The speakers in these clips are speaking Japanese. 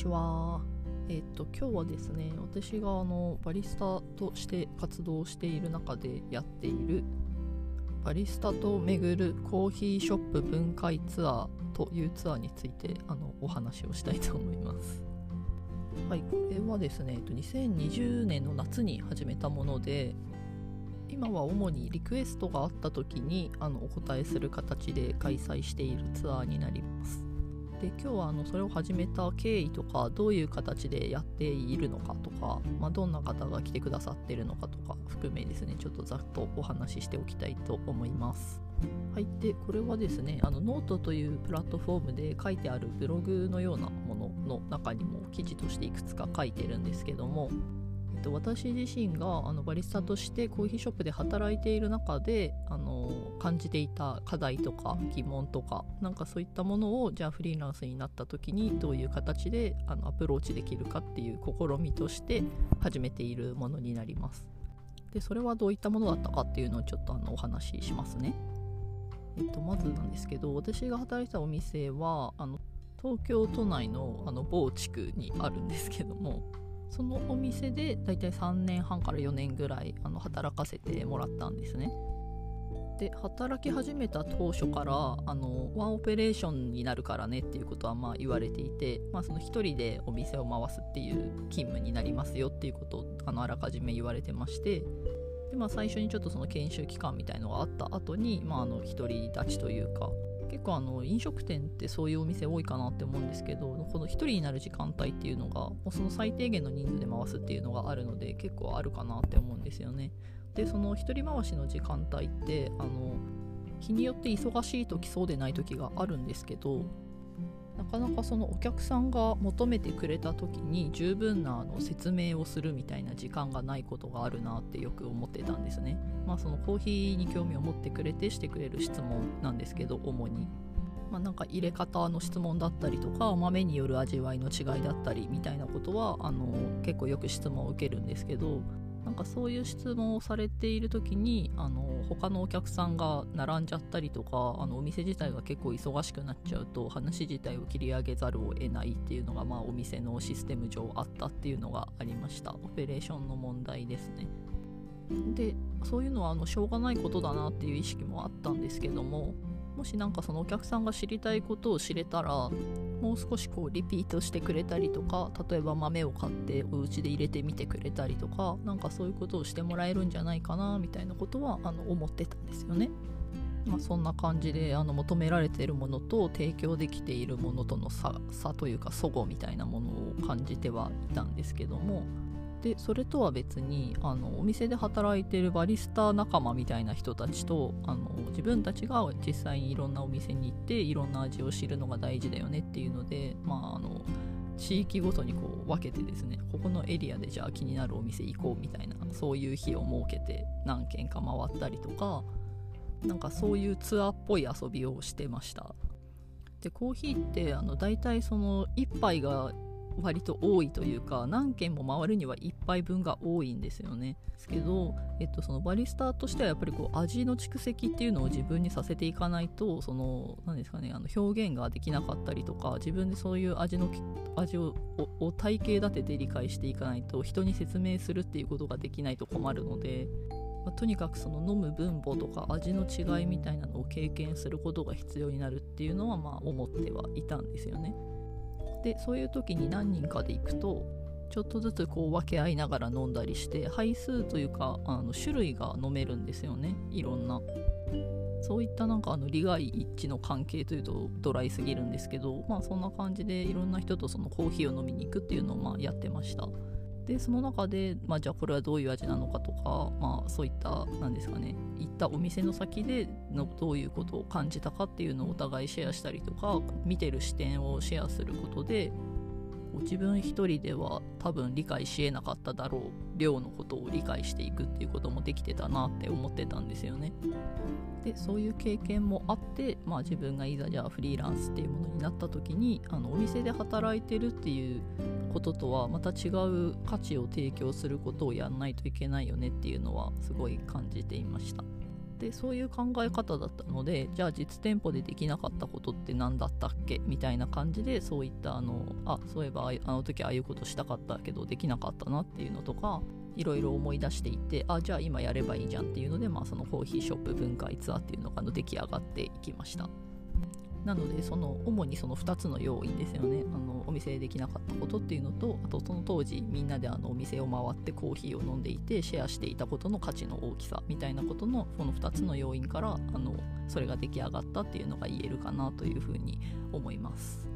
ちは。えっと今日はですね、私があのバリスタとして活動している中でやっているバリスタと巡るコーヒーショップ分解ツアーというツアーについてあのお話をしたいと思います。はい、これはですね、えっと2020年の夏に始めたもので、今は主にリクエストがあった時にあのお答えする形で開催しているツアーになります。で今日はあのそれを始めた経緯とかどういう形でやっているのかとか、まあ、どんな方が来てくださってるのかとか含めですねちょっとざっとお話ししておきたいと思います。はい、でこれはですねあのノートというプラットフォームで書いてあるブログのようなものの中にも記事としていくつか書いてるんですけどもと、私自身があのバリスタとしてコーヒーショップで働いている中であの感じていた課題とか疑問とかなんかそういったものをじゃあフリーランスになった時にどういう形であのアプローチできるかっていう試みとして始めているものになります。でそれはどういったものだったかっていうのをちょっとあのお話ししますね。えっと、まずなんですけど私が働いたお店はあの東京都内のあの某地区にあるんですけどもそのお店でだいたい3年半から4年ぐらいあの働かせてもらったんですね。で働き始めた当初からあのワンオペレーションになるからねっていうことはまあ言われていて、まあ、その1人でお店を回すっていう勤務になりますよっていうことをあのあらかじめ言われてましてで、まあ、最初にちょっとその研修期間みたいのがあった後に、まあ、あの独り立ちというか結構あの飲食店ってそういうお店多いかなって思うんですけどこの1人になる時間帯っていうのがもうその最低限の人数で回すっていうのがあるので結構あるかなって思うんですよね。でその1人回しの時間帯ってあの日によって忙しい時そうでない時があるんですけどなかなかそのお客さんが求めてくれた時に十分なあの説明をするみたいな時間がないことがあるなってよく思ってたんですね。まあそのコーヒーに興味を持ってくれてしてくれる質問なんですけど主に。まあ、なんか入れ方の質問だったりとか豆による味わいの違いだったりみたいなことはあの結構よく質問を受けるんですけどなんかそういう質問をされている時にあの他のお客さんが並んじゃったりとかあのお店自体が結構忙しくなっちゃうと話自体を切り上げざるを得ないっていうのが、まあ、お店のシステム上あったっていうのがありました。オペレーションの問題ですね。でそういうのはあのしょうがないことだなっていう意識もあったんですけどももしなんかそのお客さんが知りたいことを知れたらもう少しこうリピートしてくれたりとか例えば豆を買ってお家で入れてみてくれたりとか何かそういうことをしてもらえるんじゃないかなみたいなことはあの思ってたんですよね。まあ、そんな感じであの求められているものと提供できているものとの差差というか齟齬みたいなものを感じてはいたんですけどもでそれとは別にあのお店で働いてるバリスタ仲間みたいな人たちとあの自分たちが実際にいろんなお店に行っていろんな味を知るのが大事だよねっていうので、まあ、あの地域ごとにこう分けてですねここのエリアでじゃあ気になるお店行こうみたいなそういう日を設けて何軒か回ったりとかなんかそういうツアーっぽい遊びをしてました。でコーヒーってあの大体その1杯が割と多いというか何件も回るには1杯分が多いんですよね。ですけど、えっと、そのバリスタとしてはやっぱりこう味の蓄積っていうのを自分にさせていかないとその何ですかねあの表現ができなかったりとか自分でそういう味の味をを体系立てて理解していかないと人に説明するっていうことができないと困るので。まあ、とにかくその飲む分母とか味の違いみたいなのを経験することが必要になるっていうのはまあ思ってはいたんですよね。でそういう時に何人かで行くとちょっとずつこう分け合いながら飲んだりして杯数というかあの種類が飲めるんですよね。いろんな。そういったなんかあの利害一致の関係というとドライすぎるんですけどまあそんな感じでいろんな人とそのコーヒーを飲みに行くっていうのをまあやってました。でその中で、まあ、じゃあこれはどういう味なのかとか、まあ、そういった何ですかね行ったお店の先でのどういうことを感じたかっていうのをお互いシェアしたりとか見てる視点をシェアすることで自分一人では多分理解しえなかっただろう量のことを理解していくっていうこともできてたなって思ってたんですよね。でそういう経験もあって、まあ、自分がいざじゃあフリーランスっていうものになった時にあのお店で働いてるっていうこととはまた違う価値を提供することをやんないといけないよねっていうのはすごい感じていました。でそういう考え方だったのでじゃあ実店舗でできなかったことって何だったっけ？みたいな感じでそういったあのあそういえばあの時ああいうことしたかったけどできなかったなっていうのとかいろいろ思い出していってあじゃあ今やればいいじゃんっていうので、まあ、そのコーヒーショップ分解ツアーっていうのが出来上がっていきました。なのでその主にその2つの要因ですよねあのお店できなかったことっていうのとあとその当時みんなであのお店を回ってコーヒーを飲んでいてシェアしていたことの価値の大きさみたいなことのこの2つの要因からあのそれが出来上がったっていうのが言えるかなというふうに思います。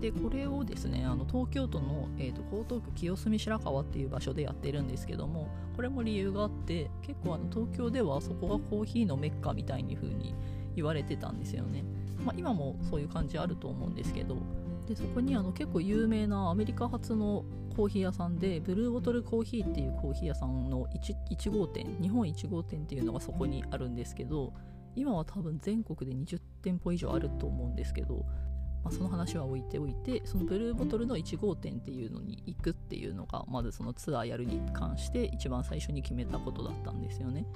でこれをですねあの東京都の、えーと、江東区清澄白河っていう場所でやってるんですけどもこれも理由があって結構あの東京ではそこがコーヒーのメッカみたいに風に言われてたんですよね。まあ、今もそういう感じあると思うんですけどでそこにあの結構有名なアメリカ発のコーヒー屋さんでブルーボトルコーヒーっていうコーヒー屋さんの 1, 1号店日本1号店っていうのがそこにあるんですけど今は多分全国で20店舗以上あると思うんですけど、まあ、その話は置いておいてそのブルーボトルの1号店っていうのに行くっていうのがまずそのツアーやるに関して一番最初に決めたことだったんですよね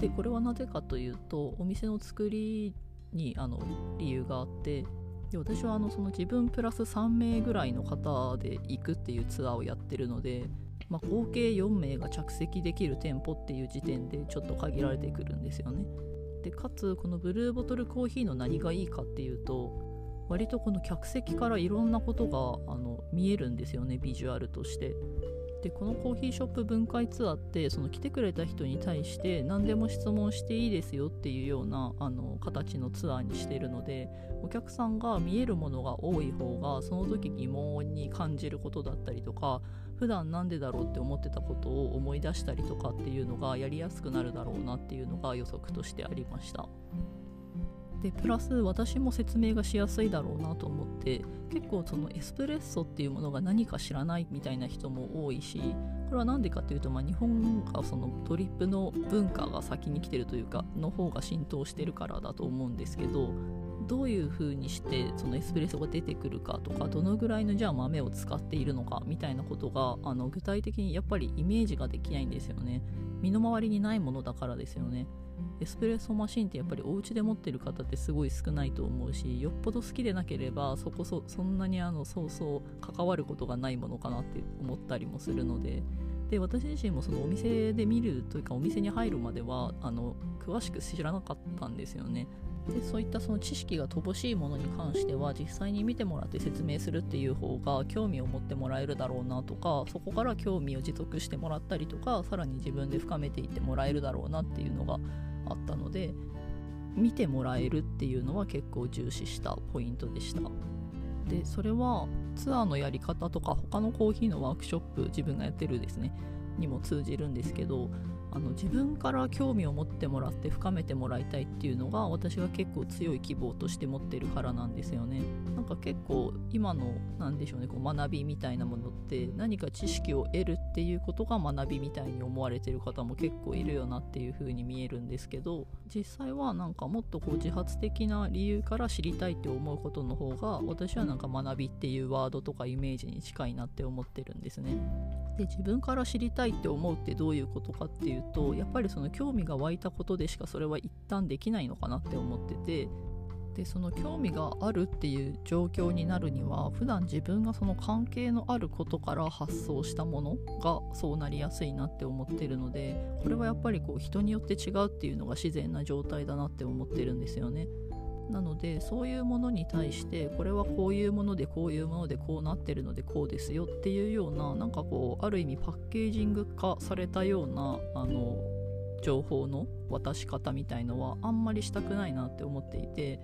でこれはなぜかというとお店の作りにあの理由があってで私はあのその自分プラス3名ぐらいの方で行くっていうツアーをやってるので、まあ、合計4名が着席できる店舗っていう時点でちょっと限られてくるんですよね。でかつこのブルーボトルコーヒーの何がいいかっていうと割とこの客席からいろんなことがあの見えるんですよねビジュアルとして。でこのコーヒーショップ分解ツアーってその来てくれた人に対して何でも質問していいですよっていうようなあの形のツアーにしているのでお客さんが見えるものが多い方がその時疑問に感じることだったりとか普段なんでだろうって思ってたことを思い出したりとかっていうのがやりやすくなるだろうなっていうのが予測としてありました。でプラス私も説明がしやすいだろうなと思って結構そのエスプレッソっていうものが何か知らないみたいな人も多いしこれは何でかっていうと、まあ、日本がそのトリップの文化が先に来てるというかの方が浸透してるからだと思うんですけどどういう風にしてそのエスプレッソが出てくるかとかどのぐらいのじゃあ豆を使っているのかみたいなことがあの具体的にやっぱりイメージができないんですよね。身の回りにないものだからですよね。エスプレッソマシンってやっぱりお家で持ってる方ってすごい少ないと思うしよっぽど好きでなければそこそそんなにあのそうそう関わることがないものかなって思ったりもするので。で私自身もそのお店で見るというかお店に入るまではあの詳しく知らなかったんですよね。でそういったその知識が乏しいものに関しては実際に見てもらって説明するっていう方が興味を持ってもらえるだろうなとかそこから興味を持続してもらったりとかさらに自分で深めていってもらえるだろうなっていうのがあったので見てもらえるっていうのは結構重視したポイントでした。でそれはツアーのやり方とか他のコーヒーのワークショップ自分がやってるですねにも通じるんですけどあの自分から興味を持ってもらって深めてもらいたいっていうのが私が結構強い希望として持ってるからなんですよね。なんか結構今の何でしょうねこう学びみたいなものって何か知識を得るっていうことが学びみたいに思われてる方も結構いるよなっていう風に見えるんですけど実際はなんかもっとこう自発的な理由から知りたいって思うことの方が私はなんか学びっていうワードとかイメージに近いなって思ってるんですね。で自分から知りたいって思うってどういうことかっていうとやっぱりその興味が湧いたことでしかそれは一旦できないのかなって思っててでその興味があるっていう状況になるには普段自分がその関係のあることから発想したものがそうなりやすいなって思ってるのでこれはやっぱりこう人によって違うっていうのが自然な状態だなって思ってるんですよね。なのでそういうものに対してこれはこういうものでこういうものでこうなってるのでこうですよっていうようななんかこうある意味パッケージング化されたようなあの情報の渡し方みたいのはあんまりしたくないなって思っていて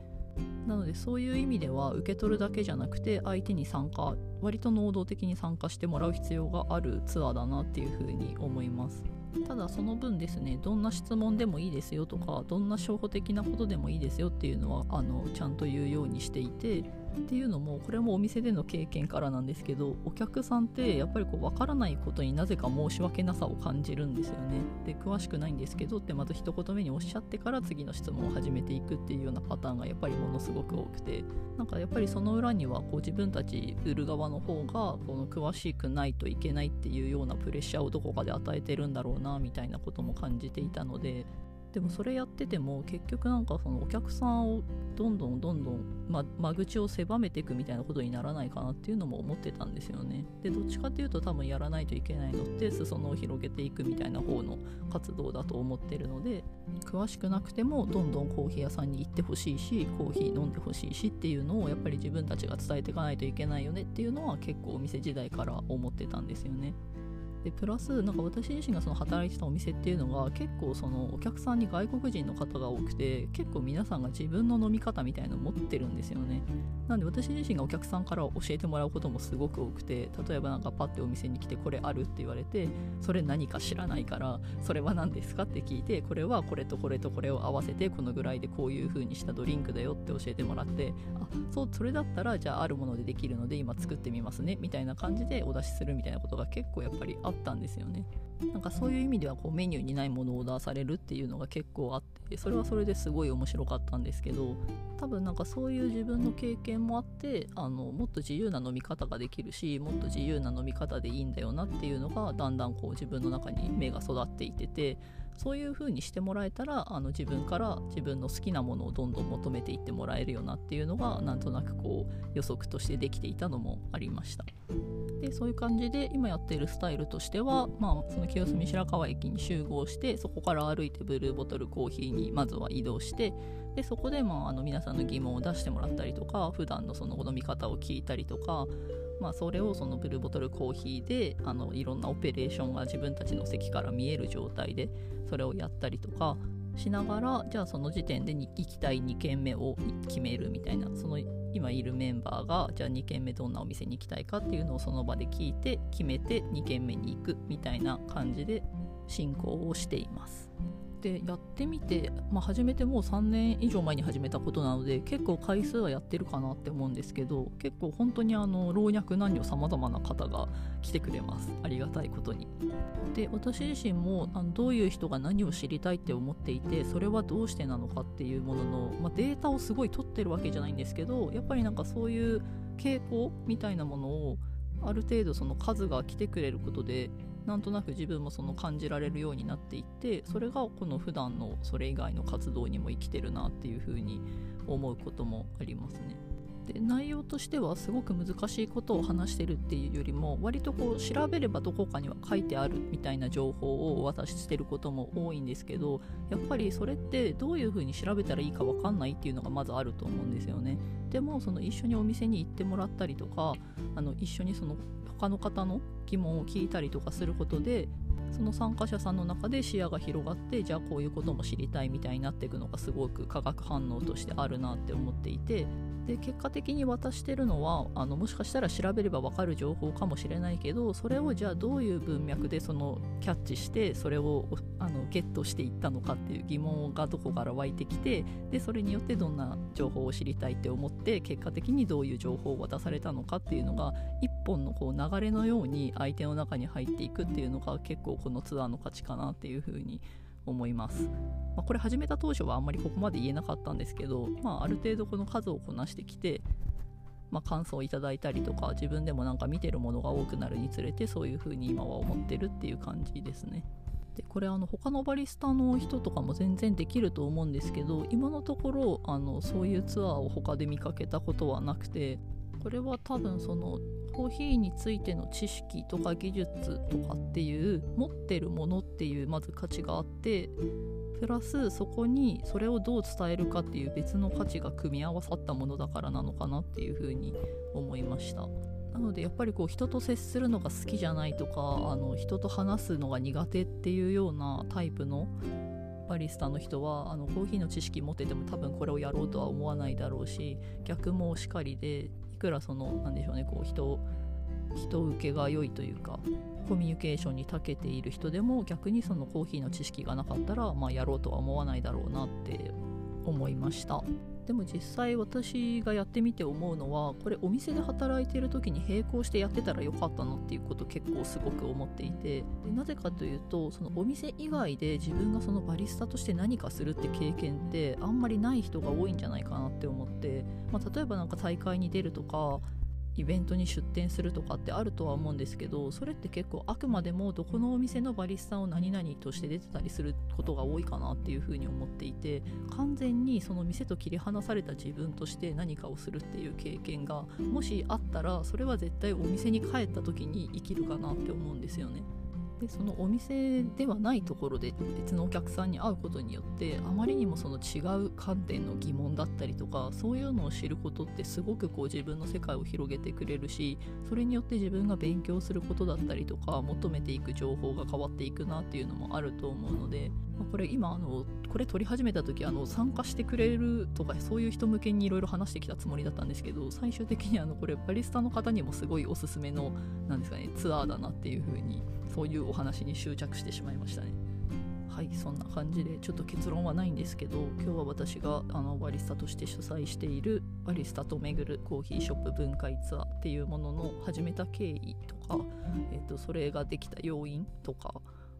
なのでそういう意味では受け取るだけじゃなくて相手に参加割と能動的に参加してもらう必要があるツアーだなっていうふうに思います。ただその分ですねどんな質問でもいいですよとかどんな証拠的なことでもいいですよっていうのはあのちゃんと言うようにしていてっていうのもこれもお店での経験からなんですけどお客さんってやっぱりこう分からないことになぜか申し訳なさを感じるんですよね。で詳しくないんですけどってまず一言目におっしゃってから次の質問を始めていくっていうようなパターンがやっぱりものすごく多くて。なんかやっぱりその裏にはこう自分たち売る側の方がこの詳しくないといけないっていうようなプレッシャーをどこかで与えてるんだろうなみたいなことも感じていたのででもそれやってても結局なんかそのお客さんをどんどんどんどん、ま、間口を狭めていくみたいなことにならないかなっていうのも思ってたんですよねでどっちかっていうと多分やらないといけないのって裾野を広げていくみたいな方の活動だと思ってるので詳しくなくてもどんどんコーヒー屋さんに行ってほしいしコーヒー飲んでほしいしっていうのをやっぱり自分たちが伝えていかないといけないよねっていうのは結構お店時代から思ってたんですよね。でプラスなんか私自身がその働いてたお店っていうのが結構そのお客さんに外国人の方が多くて結構皆さんが自分の飲み方みたいの持ってるんですよね。なんで私自身がお客さんから教えてもらうこともすごく多くて例えばなんかパッてお店に来てこれあるって言われてそれ何か知らないからそれは何ですかって聞いてこれはこれとこれとこれを合わせてこのぐらいでこういう風にしたドリンクだよって教えてもらってあそうそれだったらじゃああるものでできるので今作ってみますねみたいな感じでお出しするみたいなことが結構やっぱりあったんですよね。なんかそういう意味ではこうメニューにないものをオーダーされるっていうのが結構あってそれはそれですごい面白かったんですけど多分なんかそういう自分の経験もあってあのもっと自由な飲み方ができるしもっと自由な飲み方でいいんだよなっていうのがだんだんこう自分の中に芽が育っていててそういう風にしてもらえたらあの自分から自分の好きなものをどんどん求めていってもらえるよなっていうのがなんとなくこう予測としてできていたのもありましたでそういう感じで今やっているスタイルとしては、まあ、その清澄白河駅に集合してそこから歩いてブルーボトルコーヒーにまずは移動してでそこで、まあ、あの皆さんの疑問を出してもらったりとか普段のその飲み方を聞いたりとかまあ、それをそのブルーボトルコーヒーであのいろんなオペレーションが自分たちの席から見える状態でそれをやったりとかしながらじゃあその時点で行きたい2軒目を決めるみたいなその今いるメンバーがじゃあ2軒目どんなお店に行きたいかっていうのをその場で聞いて決めて2軒目に行くみたいな感じで進行をしています。でやってみて、まあ、始めてもう3年以上前に始めたことなので結構回数はやってるかなって思うんですけど結構本当にあの老若男女さまざまな方が来てくれます。ありがたいことに。で私自身もあのどういう人が何を知りたいって思っていてそれはどうしてなのかっていうものの、まあ、データをすごい取ってるわけじゃないんですけどやっぱりなんかそういう傾向みたいなものをある程度その数が来てくれることでなんとなく自分もその感じられるようになっていってそれがこの普段のそれ以外の活動にも生きてるなっていうふうに思うこともありますね。で内容としてはすごく難しいことを話してるっていうよりも割とこう調べればどこかには書いてあるみたいな情報をお渡ししてることも多いんですけどやっぱりそれってどういうふうに調べたらいいか分かんないっていうのがまずあると思うんですよねでもその一緒にお店に行ってもらったりとかあの一緒にその他の方の疑問を聞いたりとかすることでその参加者さんの中で視野が広がってじゃあこういうことも知りたいみたいになっていくのがすごく化学反応としてあるなって思っていてで結果的に渡してるのはあのもしかしたら調べれば分かる情報かもしれないけどそれをじゃあどういう文脈でそのキャッチしてそれをあのゲットしていったのかっていう疑問がどこから湧いてきてでそれによってどんな情報を知りたいって思って結果的にどういう情報を渡されたのかっていうのが一本のこう流れのように相手の中に入っていくっていうのが結構このツアーの価値かなっていうふうに思います。まあ、これ始めた当初はあんまりここまで言えなかったんですけど、まあ、ある程度この数をこなしてきて、まあ、感想をいただいたりとか自分でもなんか見てるものが多くなるにつれてそういう風に今は思ってるっていう感じですね。でこれあの他のバリスタの人とかも全然できると思うんですけど今のところあのそういうツアーを他で見かけたことはなくてこれは多分そのコーヒーについての知識とか技術とかっていう持ってるものっていうまず価値があってプラスそこにそれをどう伝えるかっていう別の価値が組み合わさったものだからなのかなっていうふうに思いました。なのでやっぱりこう人と接するのが好きじゃないとかあの人と話すのが苦手っていうようなタイプのバリスタの人はあのコーヒーの知識持ってても多分これをやろうとは思わないだろうし逆もしかりでくらその何でしょうねこう人人受けが良いというかコミュニケーションに長けている人でも逆にそのコーヒーの知識がなかったら、まあ、やろうとは思わないだろうなって思いました。でも実際私がやってみて思うのはこれお店で働いてる時に並行してやってたらよかったなっていうこと結構すごく思っていて。なぜかというとそのお店以外で自分がそのバリスタとして何かするって経験ってあんまりない人が多いんじゃないかなって思って、まあ、例えばなんか大会に出るとかイベントに出店するとかってあるとは思うんですけどそれって結構あくまでもどこのお店のバリスタを何々として出てたりすることが多いかなっていうふうに思っていて完全にその店と切り離された自分として何かをするっていう経験がもしあったらそれは絶対お店に帰った時に生きるかなって思うんですよね。でそのお店ではないところで別のお客さんに会うことによってあまりにもその違う観点の疑問だったりとかそういうのを知ることってすごくこう自分の世界を広げてくれるしそれによって自分が勉強することだったりとか求めていく情報が変わっていくなっていうのもあると思うので、まあ、これ今あのこれ撮り始めた時あの参加してくれるとかそういう人向けにいろいろ話してきたつもりだったんですけど最終的にあのこれバリスタの方にもすごいおすすめのなんですかねツアーだなっていう風にそういうお話に執着してしまいましたね。はいそんな感じでちょっと結論はないんですけど今日は私があのバリスタとして主催しているバリスタと巡るコーヒーショップ分解ツアーっていうものの始めた経緯とか、えーと、それができた要因とか、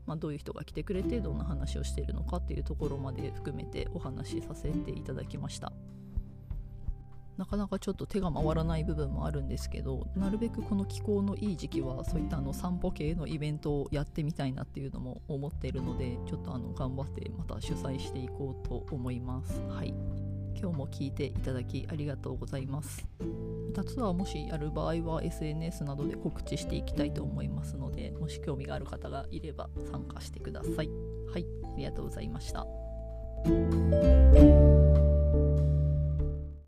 まあ、どういう人が来てくれてどんな話をしているのかっていうところまで含めてお話しさせていただきました。なかなかちょっと手が回らない部分もあるんですけどなるべくこの気候のいい時期はそういったあの散歩系のイベントをやってみたいなっていうのも思っているのでちょっとあの頑張ってまた主催していこうと思いますはい今日も聞いていただきありがとうございます。またツアーもしやる場合は SNS などで告知していきたいと思いますのでもし興味がある方がいれば参加してください。はいありがとうございました。